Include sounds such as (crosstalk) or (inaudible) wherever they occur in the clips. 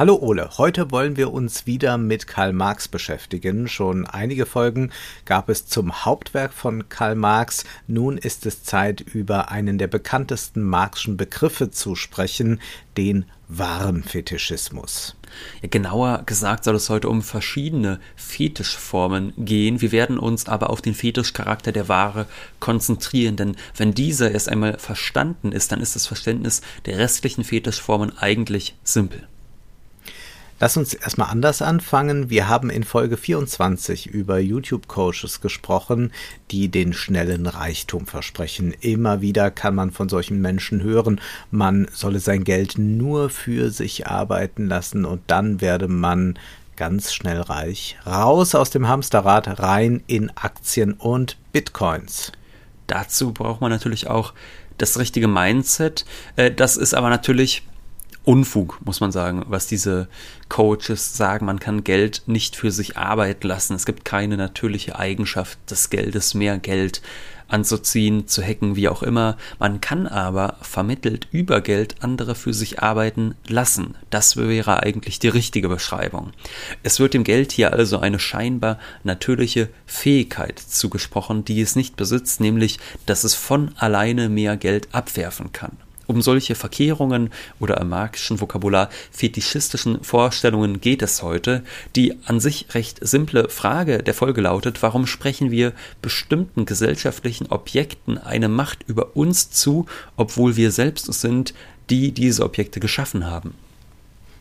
Hallo Ole, heute wollen wir uns wieder mit Karl Marx beschäftigen. Schon einige Folgen gab es zum Hauptwerk von Karl Marx. Nun ist es Zeit, über einen der bekanntesten Marxischen Begriffe zu sprechen, den Warenfetischismus. Ja, genauer gesagt soll es heute um verschiedene Fetischformen gehen. Wir werden uns aber auf den Fetischcharakter der Ware konzentrieren, denn wenn dieser erst einmal verstanden ist, dann ist das Verständnis der restlichen Fetischformen eigentlich simpel. Lass uns erstmal anders anfangen. Wir haben in Folge 24 über YouTube-Coaches gesprochen, die den schnellen Reichtum versprechen. Immer wieder kann man von solchen Menschen hören, man solle sein Geld nur für sich arbeiten lassen und dann werde man ganz schnell reich. Raus aus dem Hamsterrad, rein in Aktien und Bitcoins. Dazu braucht man natürlich auch das richtige Mindset. Äh, das ist aber natürlich Unfug, muss man sagen, was diese Coaches sagen. Man kann Geld nicht für sich arbeiten lassen. Es gibt keine natürliche Eigenschaft des Geldes, mehr Geld anzuziehen, zu hacken, wie auch immer. Man kann aber vermittelt über Geld andere für sich arbeiten lassen. Das wäre eigentlich die richtige Beschreibung. Es wird dem Geld hier also eine scheinbar natürliche Fähigkeit zugesprochen, die es nicht besitzt, nämlich dass es von alleine mehr Geld abwerfen kann. Um solche Verkehrungen oder im marxischen Vokabular fetischistischen Vorstellungen geht es heute. Die an sich recht simple Frage der Folge lautet, warum sprechen wir bestimmten gesellschaftlichen Objekten eine Macht über uns zu, obwohl wir selbst sind, die diese Objekte geschaffen haben?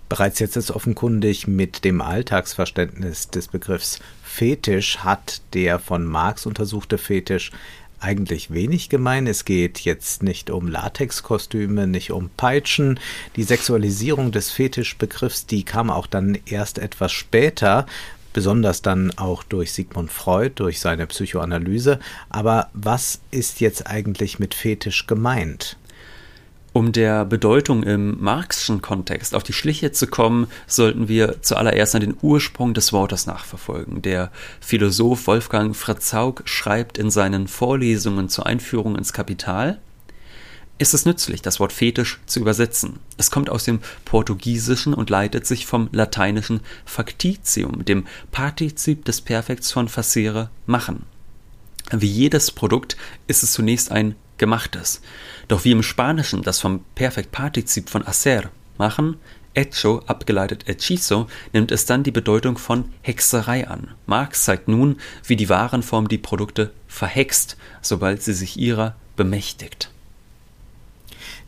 Bereits jetzt ist offenkundig mit dem Alltagsverständnis des Begriffs Fetisch hat der von Marx untersuchte Fetisch eigentlich wenig gemein. Es geht jetzt nicht um Latexkostüme, nicht um Peitschen. Die Sexualisierung des Fetischbegriffs, die kam auch dann erst etwas später, besonders dann auch durch Sigmund Freud, durch seine Psychoanalyse. Aber was ist jetzt eigentlich mit Fetisch gemeint? Um der Bedeutung im marxischen Kontext auf die Schliche zu kommen, sollten wir zuallererst an den Ursprung des Wortes nachverfolgen. Der Philosoph Wolfgang Fritzaug schreibt in seinen Vorlesungen zur Einführung ins Kapital, ist es nützlich, das Wort Fetisch zu übersetzen. Es kommt aus dem Portugiesischen und leitet sich vom lateinischen Factitium, dem Partizip des Perfekts von facere, machen. Wie jedes Produkt ist es zunächst ein gemachtes. Doch wie im Spanischen das vom Perfektpartizip von hacer machen, hecho abgeleitet hechizo, nimmt es dann die Bedeutung von Hexerei an. Marx zeigt nun, wie die Warenform die Produkte verhext, sobald sie sich ihrer bemächtigt.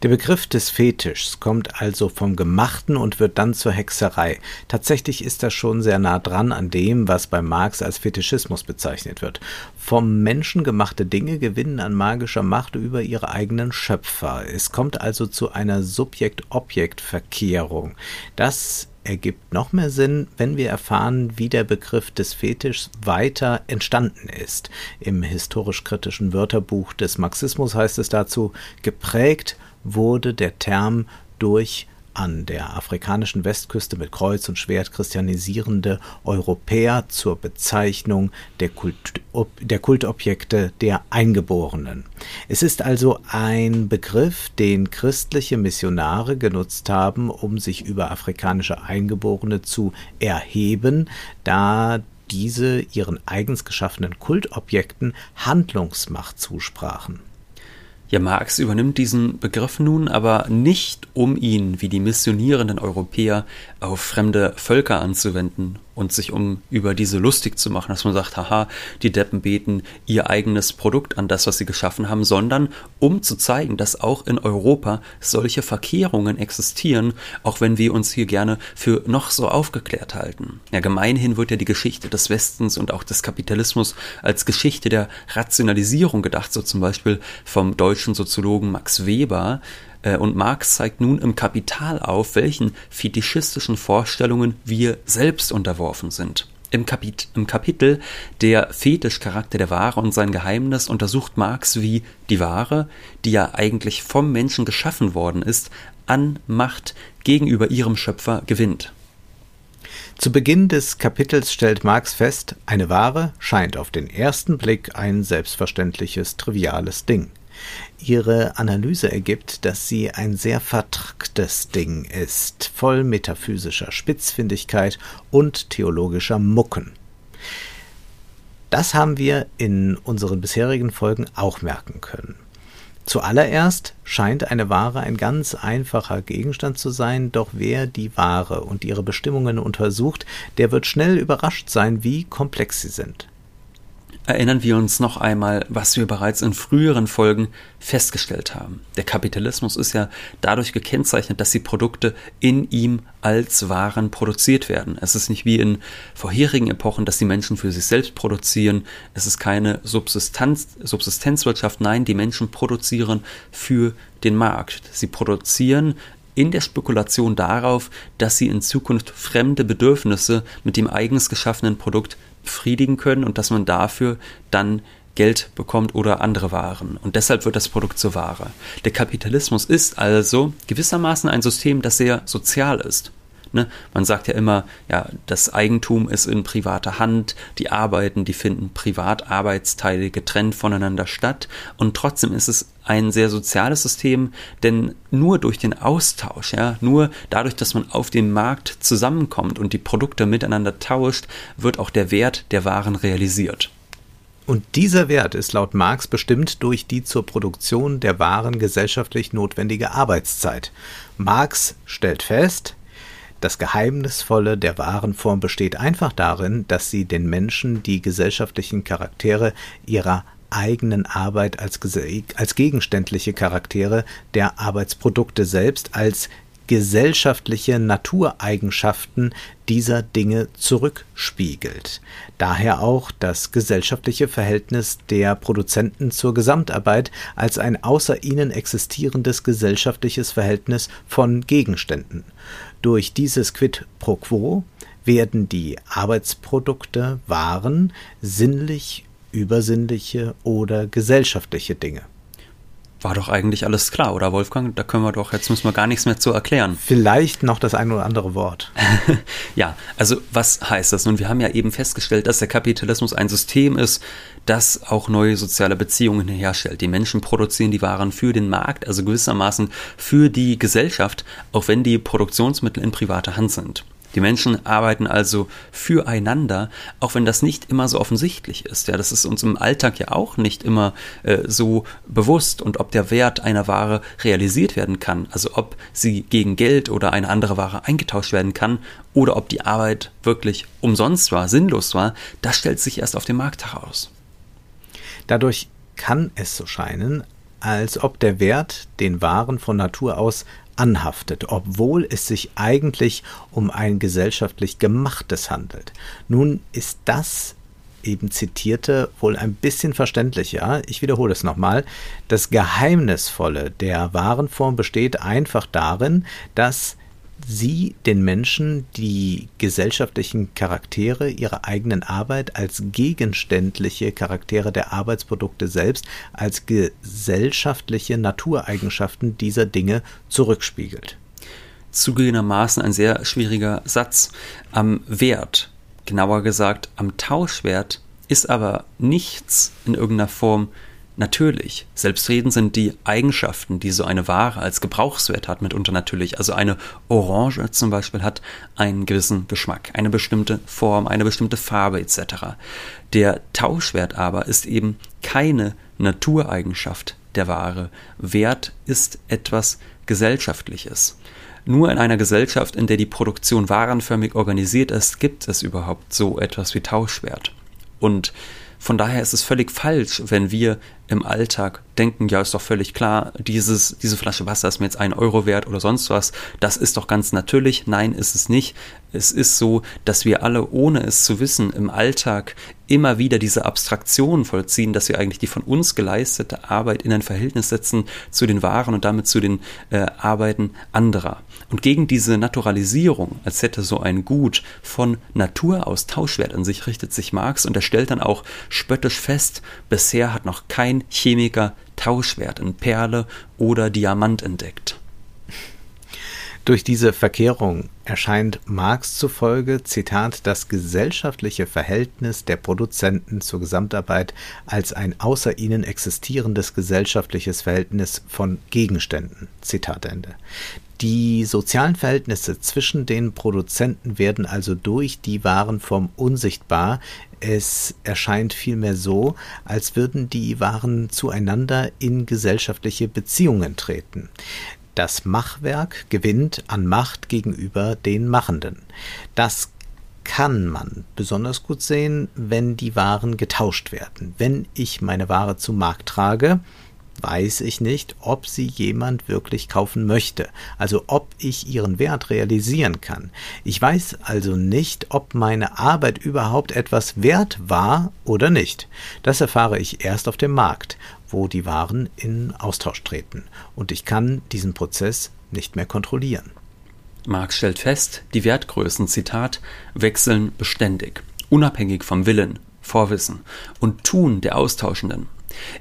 Der Begriff des Fetischs kommt also vom Gemachten und wird dann zur Hexerei. Tatsächlich ist das schon sehr nah dran an dem, was bei Marx als Fetischismus bezeichnet wird. Vom Menschen gemachte Dinge gewinnen an magischer Macht über ihre eigenen Schöpfer. Es kommt also zu einer Subjekt-Objekt-Verkehrung. Das ergibt noch mehr Sinn, wenn wir erfahren, wie der Begriff des Fetischs weiter entstanden ist. Im historisch-kritischen Wörterbuch des Marxismus heißt es dazu, geprägt wurde der Term durch an der afrikanischen Westküste mit Kreuz und Schwert christianisierende Europäer zur Bezeichnung der, Kult, der Kultobjekte der Eingeborenen. Es ist also ein Begriff, den christliche Missionare genutzt haben, um sich über afrikanische Eingeborene zu erheben, da diese ihren eigens geschaffenen Kultobjekten Handlungsmacht zusprachen. Ja, Marx übernimmt diesen Begriff nun aber nicht, um ihn wie die missionierenden Europäer auf fremde Völker anzuwenden und sich um über diese lustig zu machen, dass man sagt, haha, die Deppen beten ihr eigenes Produkt an das, was sie geschaffen haben, sondern um zu zeigen, dass auch in Europa solche Verkehrungen existieren, auch wenn wir uns hier gerne für noch so aufgeklärt halten. Ja, gemeinhin wird ja die Geschichte des Westens und auch des Kapitalismus als Geschichte der Rationalisierung gedacht, so zum Beispiel vom deutschen Soziologen Max Weber, und Marx zeigt nun im Kapital auf, welchen fetischistischen Vorstellungen wir selbst unterworfen sind. Im, Kapit Im, Kapitel Der Fetischcharakter der Ware und sein Geheimnis untersucht Marx, wie die Ware, die ja eigentlich vom Menschen geschaffen worden ist, an Macht gegenüber ihrem Schöpfer gewinnt. Zu Beginn des Kapitels stellt Marx fest, eine Ware scheint auf den ersten Blick ein selbstverständliches, triviales Ding. Ihre Analyse ergibt, dass sie ein sehr vertracktes Ding ist, voll metaphysischer Spitzfindigkeit und theologischer Mucken. Das haben wir in unseren bisherigen Folgen auch merken können. Zuallererst scheint eine Ware ein ganz einfacher Gegenstand zu sein, doch wer die Ware und ihre Bestimmungen untersucht, der wird schnell überrascht sein, wie komplex sie sind erinnern wir uns noch einmal, was wir bereits in früheren Folgen festgestellt haben. Der Kapitalismus ist ja dadurch gekennzeichnet, dass die Produkte in ihm als Waren produziert werden. Es ist nicht wie in vorherigen Epochen, dass die Menschen für sich selbst produzieren. Es ist keine Subsistenz, Subsistenzwirtschaft. Nein, die Menschen produzieren für den Markt. Sie produzieren in der Spekulation darauf, dass sie in Zukunft fremde Bedürfnisse mit dem eigens geschaffenen Produkt befriedigen können und dass man dafür dann Geld bekommt oder andere Waren. Und deshalb wird das Produkt zur Ware. Der Kapitalismus ist also gewissermaßen ein System, das sehr sozial ist. Ne? Man sagt ja immer, ja, das Eigentum ist in privater Hand, die Arbeiten, die finden Privatarbeitsteile getrennt voneinander statt und trotzdem ist es ein sehr soziales System, denn nur durch den Austausch, ja, nur dadurch, dass man auf dem Markt zusammenkommt und die Produkte miteinander tauscht, wird auch der Wert der Waren realisiert. Und dieser Wert ist laut Marx bestimmt durch die zur Produktion der Waren gesellschaftlich notwendige Arbeitszeit. Marx stellt fest, das Geheimnisvolle der wahren Form besteht einfach darin, dass sie den Menschen die gesellschaftlichen Charaktere ihrer eigenen Arbeit als, als gegenständliche Charaktere der Arbeitsprodukte selbst als gesellschaftliche Natureigenschaften dieser Dinge zurückspiegelt. Daher auch das gesellschaftliche Verhältnis der Produzenten zur Gesamtarbeit als ein außer ihnen existierendes gesellschaftliches Verhältnis von Gegenständen. Durch dieses Quid pro quo werden die Arbeitsprodukte, Waren, sinnlich, übersinnliche oder gesellschaftliche Dinge. War doch eigentlich alles klar, oder Wolfgang? Da können wir doch, jetzt müssen wir gar nichts mehr zu erklären. Vielleicht noch das ein oder andere Wort. (laughs) ja, also was heißt das? Nun, wir haben ja eben festgestellt, dass der Kapitalismus ein System ist, das auch neue soziale Beziehungen herstellt. Die Menschen produzieren die Waren für den Markt, also gewissermaßen für die Gesellschaft, auch wenn die Produktionsmittel in privater Hand sind. Die Menschen arbeiten also füreinander, auch wenn das nicht immer so offensichtlich ist. Ja, das ist uns im Alltag ja auch nicht immer äh, so bewusst und ob der Wert einer Ware realisiert werden kann, also ob sie gegen Geld oder eine andere Ware eingetauscht werden kann oder ob die Arbeit wirklich umsonst war, sinnlos war, das stellt sich erst auf dem Markt heraus. Dadurch kann es so scheinen, als ob der Wert den Waren von Natur aus anhaftet, obwohl es sich eigentlich um ein gesellschaftlich gemachtes handelt. Nun ist das eben zitierte wohl ein bisschen verständlicher. Ich wiederhole es nochmal. Das Geheimnisvolle der Warenform besteht einfach darin, dass sie den Menschen die gesellschaftlichen Charaktere ihrer eigenen Arbeit als gegenständliche Charaktere der Arbeitsprodukte selbst, als gesellschaftliche Natureigenschaften dieser Dinge zurückspiegelt. Zugegebenermaßen ein sehr schwieriger Satz. Am Wert, genauer gesagt am Tauschwert, ist aber nichts in irgendeiner Form Natürlich, selbstredend sind die Eigenschaften, die so eine Ware als Gebrauchswert hat, mitunter natürlich. Also eine Orange zum Beispiel hat einen gewissen Geschmack, eine bestimmte Form, eine bestimmte Farbe etc. Der Tauschwert aber ist eben keine Natureigenschaft der Ware. Wert ist etwas Gesellschaftliches. Nur in einer Gesellschaft, in der die Produktion warenförmig organisiert ist, gibt es überhaupt so etwas wie Tauschwert. Und von daher ist es völlig falsch, wenn wir im Alltag denken, ja, ist doch völlig klar, dieses, diese Flasche Wasser ist mir jetzt ein Euro wert oder sonst was. Das ist doch ganz natürlich. Nein, ist es nicht. Es ist so, dass wir alle, ohne es zu wissen, im Alltag immer wieder diese Abstraktion vollziehen, dass wir eigentlich die von uns geleistete Arbeit in ein Verhältnis setzen zu den Waren und damit zu den äh, Arbeiten anderer. Und gegen diese Naturalisierung, als hätte so ein Gut von Natur aus Tauschwert an sich, richtet sich Marx und er stellt dann auch spöttisch fest, bisher hat noch kein Chemiker Tauschwert in Perle oder Diamant entdeckt. Durch diese Verkehrung erscheint Marx zufolge, Zitat, das gesellschaftliche Verhältnis der Produzenten zur Gesamtarbeit als ein außer ihnen existierendes gesellschaftliches Verhältnis von Gegenständen. Zitat Ende. Die sozialen Verhältnisse zwischen den Produzenten werden also durch die Warenform unsichtbar. Es erscheint vielmehr so, als würden die Waren zueinander in gesellschaftliche Beziehungen treten. Das Machwerk gewinnt an Macht gegenüber den Machenden. Das kann man besonders gut sehen, wenn die Waren getauscht werden. Wenn ich meine Ware zum Markt trage, weiß ich nicht, ob sie jemand wirklich kaufen möchte, also ob ich ihren Wert realisieren kann. Ich weiß also nicht, ob meine Arbeit überhaupt etwas wert war oder nicht. Das erfahre ich erst auf dem Markt, wo die Waren in Austausch treten, und ich kann diesen Prozess nicht mehr kontrollieren. Marx stellt fest, die Wertgrößen, Zitat, wechseln beständig, unabhängig vom Willen, Vorwissen und Tun der Austauschenden.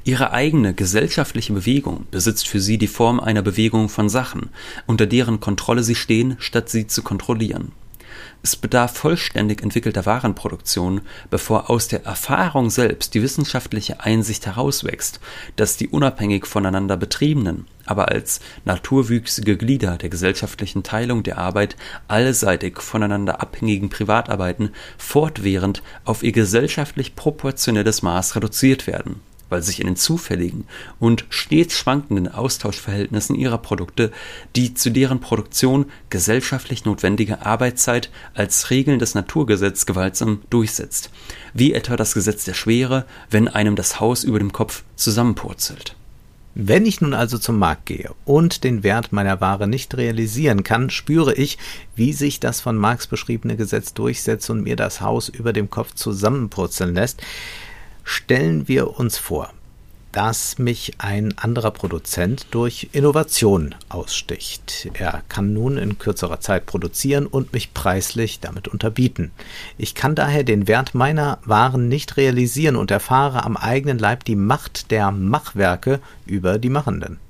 Ihre eigene gesellschaftliche Bewegung besitzt für sie die Form einer Bewegung von Sachen, unter deren Kontrolle sie stehen, statt sie zu kontrollieren. Es bedarf vollständig entwickelter Warenproduktion, bevor aus der Erfahrung selbst die wissenschaftliche Einsicht herauswächst, dass die unabhängig voneinander betriebenen, aber als naturwüchsige Glieder der gesellschaftlichen Teilung der Arbeit allseitig voneinander abhängigen Privatarbeiten fortwährend auf ihr gesellschaftlich proportionelles Maß reduziert werden weil sich in den zufälligen und stets schwankenden Austauschverhältnissen ihrer Produkte die zu deren Produktion gesellschaftlich notwendige Arbeitszeit als regelndes Naturgesetz gewaltsam durchsetzt, wie etwa das Gesetz der Schwere, wenn einem das Haus über dem Kopf zusammenpurzelt. Wenn ich nun also zum Markt gehe und den Wert meiner Ware nicht realisieren kann, spüre ich, wie sich das von Marx beschriebene Gesetz durchsetzt und mir das Haus über dem Kopf zusammenpurzeln lässt. Stellen wir uns vor, dass mich ein anderer Produzent durch Innovation aussticht. Er kann nun in kürzerer Zeit produzieren und mich preislich damit unterbieten. Ich kann daher den Wert meiner Waren nicht realisieren und erfahre am eigenen Leib die Macht der Machwerke über die Machenden.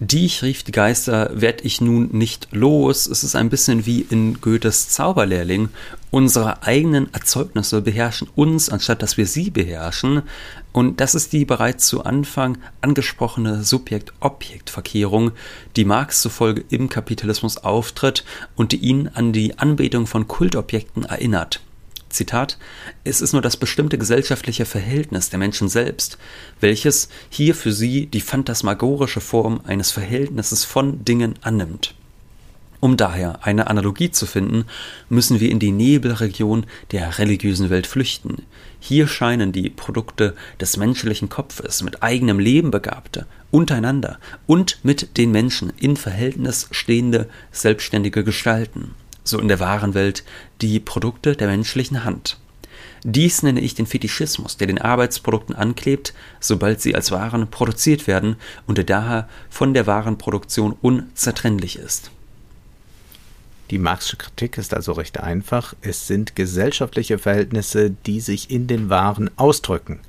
Die ich rief die Geister, werd ich nun nicht los. Es ist ein bisschen wie in Goethes Zauberlehrling. Unsere eigenen Erzeugnisse beherrschen uns, anstatt dass wir sie beherrschen. Und das ist die bereits zu Anfang angesprochene Subjekt-Objekt-Verkehrung, die Marx zufolge im Kapitalismus auftritt und die ihn an die Anbetung von Kultobjekten erinnert. Zitat, es ist nur das bestimmte gesellschaftliche Verhältnis der Menschen selbst, welches hier für sie die phantasmagorische Form eines Verhältnisses von Dingen annimmt. Um daher eine Analogie zu finden, müssen wir in die Nebelregion der religiösen Welt flüchten. Hier scheinen die Produkte des menschlichen Kopfes mit eigenem Leben begabte, untereinander und mit den Menschen in Verhältnis stehende selbstständige Gestalten so in der wahren Welt, die Produkte der menschlichen Hand. Dies nenne ich den Fetischismus, der den Arbeitsprodukten anklebt, sobald sie als Waren produziert werden und der daher von der Warenproduktion unzertrennlich ist. Die Marxische Kritik ist also recht einfach. Es sind gesellschaftliche Verhältnisse, die sich in den Waren ausdrücken.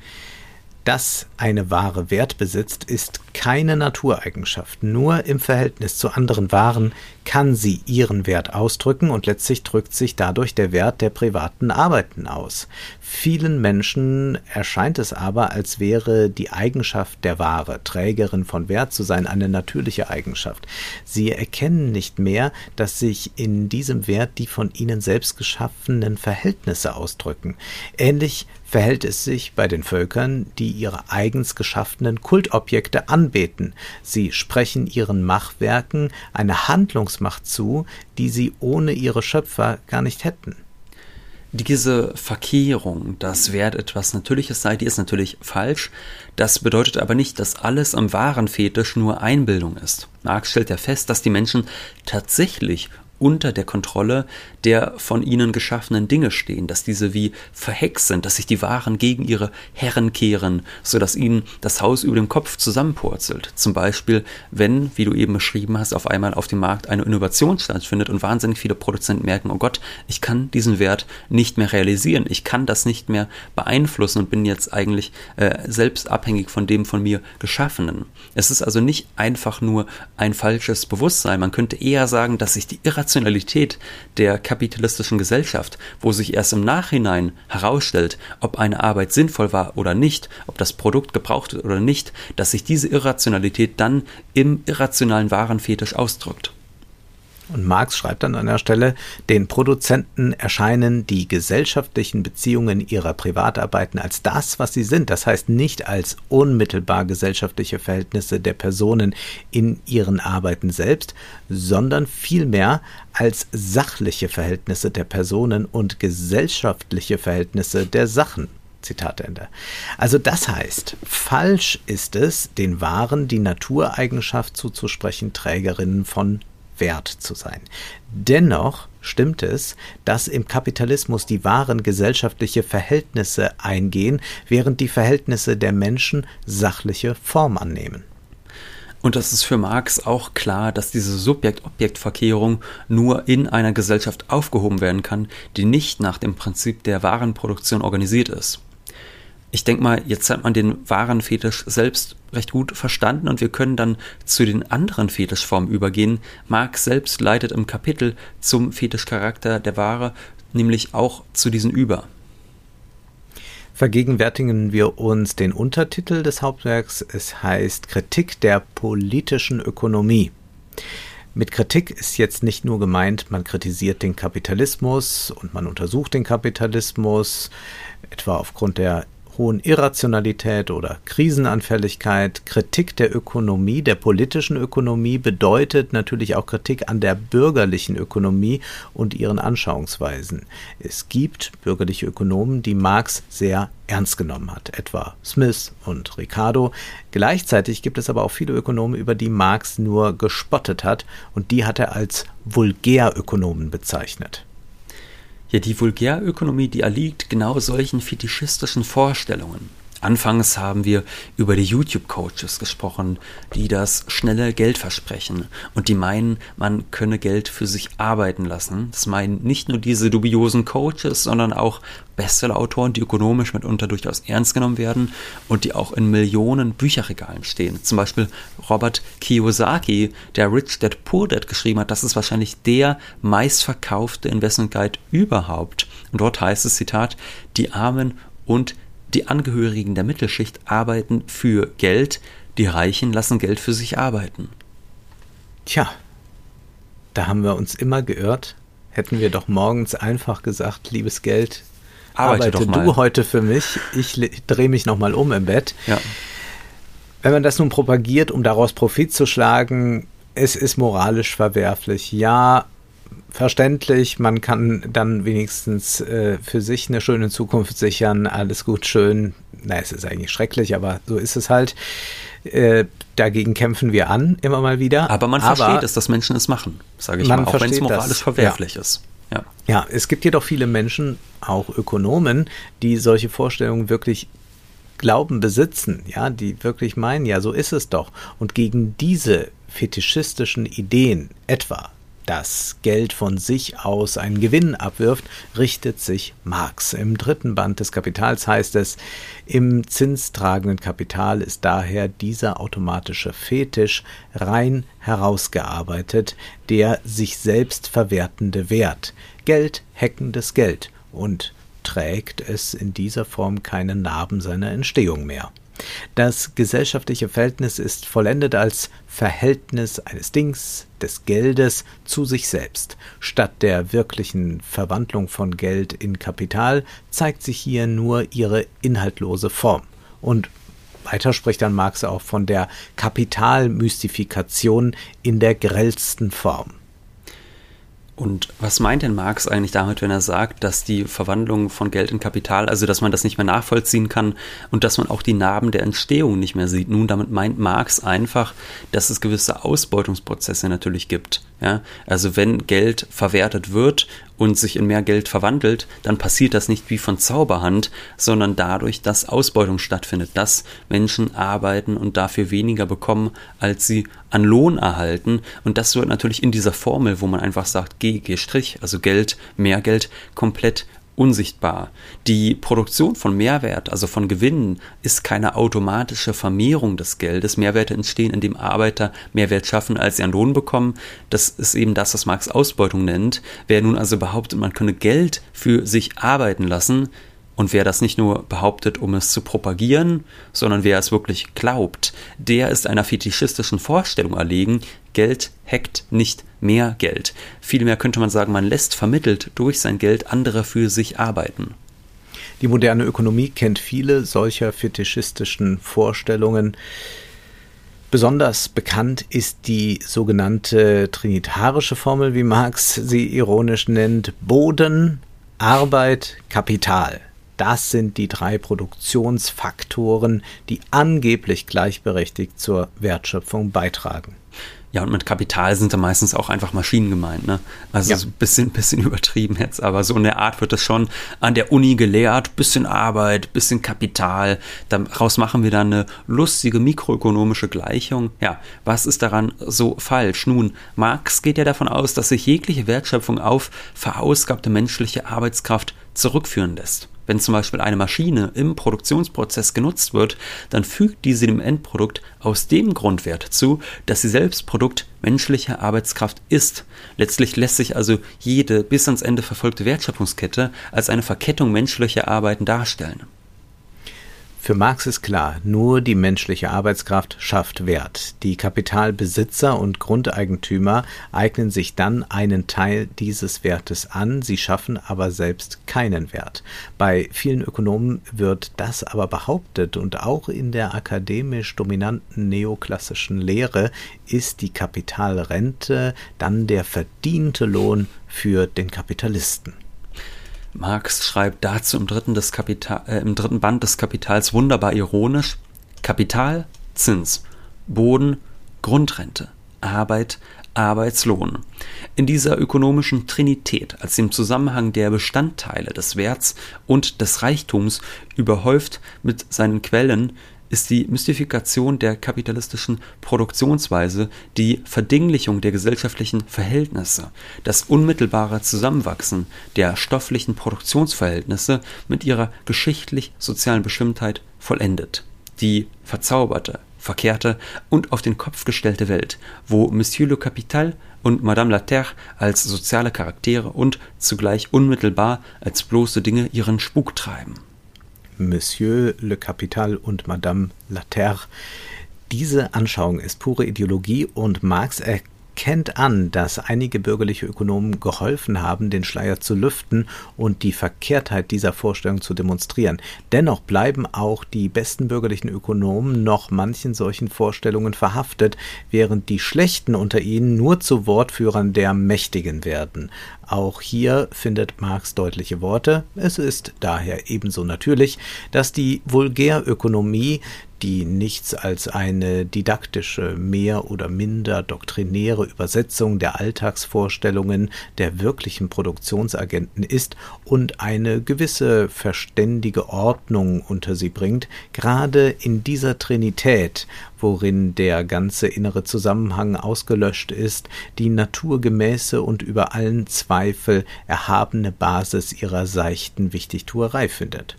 Dass eine Ware Wert besitzt, ist keine Natureigenschaft. Nur im Verhältnis zu anderen Waren kann sie ihren Wert ausdrücken und letztlich drückt sich dadurch der Wert der privaten Arbeiten aus. Vielen Menschen erscheint es aber, als wäre die Eigenschaft der Ware, Trägerin von Wert zu sein, eine natürliche Eigenschaft. Sie erkennen nicht mehr, dass sich in diesem Wert die von ihnen selbst geschaffenen Verhältnisse ausdrücken. Ähnlich verhält es sich bei den Völkern, die ihre eigens geschaffenen Kultobjekte anbeten. Sie sprechen ihren Machwerken eine Handlungs Macht zu, die sie ohne ihre Schöpfer gar nicht hätten. Diese Verkehrung, dass Wert etwas Natürliches sei, die ist natürlich falsch. Das bedeutet aber nicht, dass alles am wahren Fetisch nur Einbildung ist. Marx stellt ja fest, dass die Menschen tatsächlich unter der Kontrolle der von ihnen geschaffenen Dinge stehen, dass diese wie verhext sind, dass sich die Waren gegen ihre Herren kehren, so dass ihnen das Haus über dem Kopf zusammenpurzelt. Zum Beispiel, wenn, wie du eben beschrieben hast, auf einmal auf dem Markt eine Innovation stattfindet und wahnsinnig viele Produzenten merken, oh Gott, ich kann diesen Wert nicht mehr realisieren, ich kann das nicht mehr beeinflussen und bin jetzt eigentlich äh, selbst abhängig von dem von mir Geschaffenen. Es ist also nicht einfach nur ein falsches Bewusstsein, man könnte eher sagen, dass sich die Irrationalität der kapitalistischen Gesellschaft, wo sich erst im Nachhinein herausstellt, ob eine Arbeit sinnvoll war oder nicht, ob das Produkt gebraucht wird oder nicht, dass sich diese Irrationalität dann im irrationalen Warenfetisch ausdrückt. Und Marx schreibt dann an der Stelle, den Produzenten erscheinen die gesellschaftlichen Beziehungen ihrer Privatarbeiten als das, was sie sind. Das heißt nicht als unmittelbar gesellschaftliche Verhältnisse der Personen in ihren Arbeiten selbst, sondern vielmehr als sachliche Verhältnisse der Personen und gesellschaftliche Verhältnisse der Sachen. Zitat Ende. Also das heißt, falsch ist es, den Waren die Natureigenschaft zuzusprechen, Trägerinnen von wert zu sein. Dennoch stimmt es, dass im Kapitalismus die wahren gesellschaftliche Verhältnisse eingehen, während die Verhältnisse der Menschen sachliche Form annehmen. Und das ist für Marx auch klar, dass diese Subjekt-Objekt-Verkehrung nur in einer Gesellschaft aufgehoben werden kann, die nicht nach dem Prinzip der Warenproduktion organisiert ist ich denke mal, jetzt hat man den wahren Fetisch selbst recht gut verstanden und wir können dann zu den anderen Fetischformen übergehen. Marx selbst leitet im Kapitel zum Fetischcharakter der Ware nämlich auch zu diesen über. Vergegenwärtigen wir uns den Untertitel des Hauptwerks. Es heißt Kritik der politischen Ökonomie. Mit Kritik ist jetzt nicht nur gemeint, man kritisiert den Kapitalismus und man untersucht den Kapitalismus, etwa aufgrund der hohen Irrationalität oder Krisenanfälligkeit. Kritik der Ökonomie, der politischen Ökonomie bedeutet natürlich auch Kritik an der bürgerlichen Ökonomie und ihren Anschauungsweisen. Es gibt bürgerliche Ökonomen, die Marx sehr ernst genommen hat, etwa Smith und Ricardo. Gleichzeitig gibt es aber auch viele Ökonomen, über die Marx nur gespottet hat und die hat er als Vulgärökonomen bezeichnet. Ja, die Vulgärökonomie, die erliegt genau solchen fetischistischen Vorstellungen. Anfangs haben wir über die YouTube-Coaches gesprochen, die das schnelle Geld versprechen und die meinen, man könne Geld für sich arbeiten lassen. Das meinen nicht nur diese dubiosen Coaches, sondern auch Bestsellerautoren, die ökonomisch mitunter durchaus ernst genommen werden und die auch in Millionen Bücherregalen stehen. Zum Beispiel Robert Kiyosaki, der Rich Dad Poor Dad geschrieben hat, das ist wahrscheinlich der meistverkaufte Investment Guide überhaupt. Und dort heißt es, Zitat, die Armen und die Angehörigen der Mittelschicht arbeiten für Geld, die Reichen lassen Geld für sich arbeiten. Tja, da haben wir uns immer geirrt. Hätten wir doch morgens einfach gesagt, liebes Geld, arbeite, arbeite du heute für mich, ich drehe mich nochmal um im Bett. Ja. Wenn man das nun propagiert, um daraus Profit zu schlagen, es ist moralisch verwerflich. Ja, verständlich. Man kann dann wenigstens äh, für sich eine schöne Zukunft sichern. Alles gut, schön. Na, es ist eigentlich schrecklich, aber so ist es halt. Äh, dagegen kämpfen wir an, immer mal wieder. Aber man aber versteht es, dass Menschen es machen, sage ich mal, auch wenn es moralisch das. verwerflich ja. ist. Ja. ja, es gibt jedoch viele Menschen, auch Ökonomen, die solche Vorstellungen wirklich Glauben besitzen, ja, die wirklich meinen, ja, so ist es doch. Und gegen diese fetischistischen Ideen, etwa das Geld von sich aus einen Gewinn abwirft, richtet sich Marx. Im dritten Band des Kapitals heißt es, im zinstragenden Kapital ist daher dieser automatische Fetisch rein herausgearbeitet, der sich selbst verwertende Wert, Geld heckendes Geld und trägt es in dieser Form keine Narben seiner Entstehung mehr. Das gesellschaftliche Verhältnis ist vollendet als Verhältnis eines Dings, des Geldes zu sich selbst. Statt der wirklichen Verwandlung von Geld in Kapital zeigt sich hier nur ihre inhaltlose Form. Und weiter spricht dann Marx auch von der Kapitalmystifikation in der grellsten Form. Und was meint denn Marx eigentlich damit, wenn er sagt, dass die Verwandlung von Geld in Kapital, also dass man das nicht mehr nachvollziehen kann und dass man auch die Narben der Entstehung nicht mehr sieht? Nun, damit meint Marx einfach, dass es gewisse Ausbeutungsprozesse natürlich gibt, Ja, also wenn Geld verwertet wird und sich in mehr Geld verwandelt, dann passiert das nicht wie von Zauberhand, sondern dadurch, dass Ausbeutung stattfindet, dass Menschen arbeiten und dafür weniger bekommen, als sie an Lohn erhalten. Und das wird natürlich in dieser Formel, wo man einfach sagt, G, G', also Geld, mehr Geld, komplett unsichtbar. Die Produktion von Mehrwert, also von Gewinnen, ist keine automatische Vermehrung des Geldes. Mehrwerte entstehen, indem Arbeiter Mehrwert schaffen, als sie einen Lohn bekommen. Das ist eben das, was Marx Ausbeutung nennt. Wer nun also behauptet, man könne Geld für sich arbeiten lassen, und wer das nicht nur behauptet, um es zu propagieren, sondern wer es wirklich glaubt, der ist einer fetischistischen Vorstellung erlegen, Geld hackt nicht mehr Geld. Vielmehr könnte man sagen, man lässt vermittelt durch sein Geld andere für sich arbeiten. Die moderne Ökonomie kennt viele solcher fetischistischen Vorstellungen. Besonders bekannt ist die sogenannte trinitarische Formel, wie Marx sie ironisch nennt, Boden, Arbeit, Kapital. Das sind die drei Produktionsfaktoren, die angeblich gleichberechtigt zur Wertschöpfung beitragen. Ja, und mit Kapital sind da meistens auch einfach Maschinen gemeint, ne? Also ja. so ein bisschen, bisschen (laughs) übertrieben jetzt, aber so in der Art wird das schon an der Uni gelehrt, bisschen Arbeit, bisschen Kapital. Daraus machen wir dann eine lustige mikroökonomische Gleichung. Ja, was ist daran so falsch? Nun, Marx geht ja davon aus, dass sich jegliche Wertschöpfung auf verausgabte menschliche Arbeitskraft zurückführen lässt. Wenn zum Beispiel eine Maschine im Produktionsprozess genutzt wird, dann fügt diese dem Endprodukt aus dem Grundwert zu, dass sie selbst Produkt menschlicher Arbeitskraft ist. Letztlich lässt sich also jede bis ans Ende verfolgte Wertschöpfungskette als eine Verkettung menschlicher Arbeiten darstellen. Für Marx ist klar, nur die menschliche Arbeitskraft schafft Wert. Die Kapitalbesitzer und Grundeigentümer eignen sich dann einen Teil dieses Wertes an, sie schaffen aber selbst keinen Wert. Bei vielen Ökonomen wird das aber behauptet und auch in der akademisch dominanten neoklassischen Lehre ist die Kapitalrente dann der verdiente Lohn für den Kapitalisten. Marx schreibt dazu im dritten, des Kapital, äh, im dritten Band des Kapitals wunderbar ironisch: Kapital, Zins, Boden, Grundrente, Arbeit, Arbeitslohn. In dieser ökonomischen Trinität als dem Zusammenhang der Bestandteile des Werts und des Reichtums überhäuft mit seinen Quellen ist die Mystifikation der kapitalistischen Produktionsweise die Verdinglichung der gesellschaftlichen Verhältnisse, das unmittelbare Zusammenwachsen der stofflichen Produktionsverhältnisse mit ihrer geschichtlich-sozialen Bestimmtheit vollendet. Die verzauberte, verkehrte und auf den Kopf gestellte Welt, wo Monsieur le Capital und Madame la Terre als soziale Charaktere und zugleich unmittelbar als bloße Dinge ihren Spuk treiben. Monsieur le Capital und Madame la Terre. Diese Anschauung ist pure Ideologie und Marx erkennt an, dass einige bürgerliche Ökonomen geholfen haben, den Schleier zu lüften und die Verkehrtheit dieser Vorstellung zu demonstrieren. Dennoch bleiben auch die besten bürgerlichen Ökonomen noch manchen solchen Vorstellungen verhaftet, während die schlechten unter ihnen nur zu Wortführern der Mächtigen werden. Auch hier findet Marx deutliche Worte. Es ist daher ebenso natürlich, dass die Vulgärökonomie die nichts als eine didaktische, mehr oder minder doktrinäre Übersetzung der Alltagsvorstellungen der wirklichen Produktionsagenten ist und eine gewisse verständige Ordnung unter sie bringt, gerade in dieser Trinität, worin der ganze innere Zusammenhang ausgelöscht ist, die naturgemäße und über allen Zweifel erhabene Basis ihrer seichten Wichtigtuerei findet.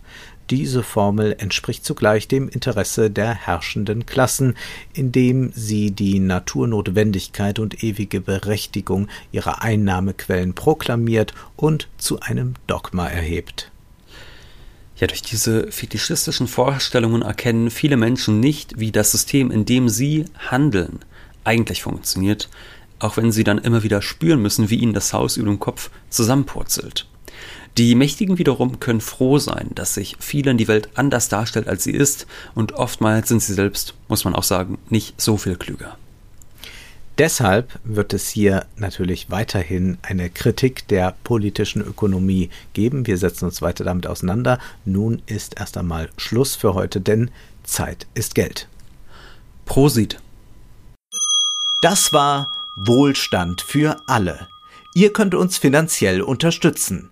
Diese Formel entspricht zugleich dem Interesse der herrschenden Klassen, indem sie die Naturnotwendigkeit und ewige Berechtigung ihrer Einnahmequellen proklamiert und zu einem Dogma erhebt. Ja, durch diese fetischistischen Vorstellungen erkennen viele Menschen nicht, wie das System, in dem sie handeln, eigentlich funktioniert, auch wenn sie dann immer wieder spüren müssen, wie ihnen das Haus über dem Kopf zusammenpurzelt. Die Mächtigen wiederum können froh sein, dass sich vielen die Welt anders darstellt, als sie ist, und oftmals sind sie selbst, muss man auch sagen, nicht so viel klüger. Deshalb wird es hier natürlich weiterhin eine Kritik der politischen Ökonomie geben. Wir setzen uns weiter damit auseinander. Nun ist erst einmal Schluss für heute, denn Zeit ist Geld. Prosit. Das war Wohlstand für alle. Ihr könnt uns finanziell unterstützen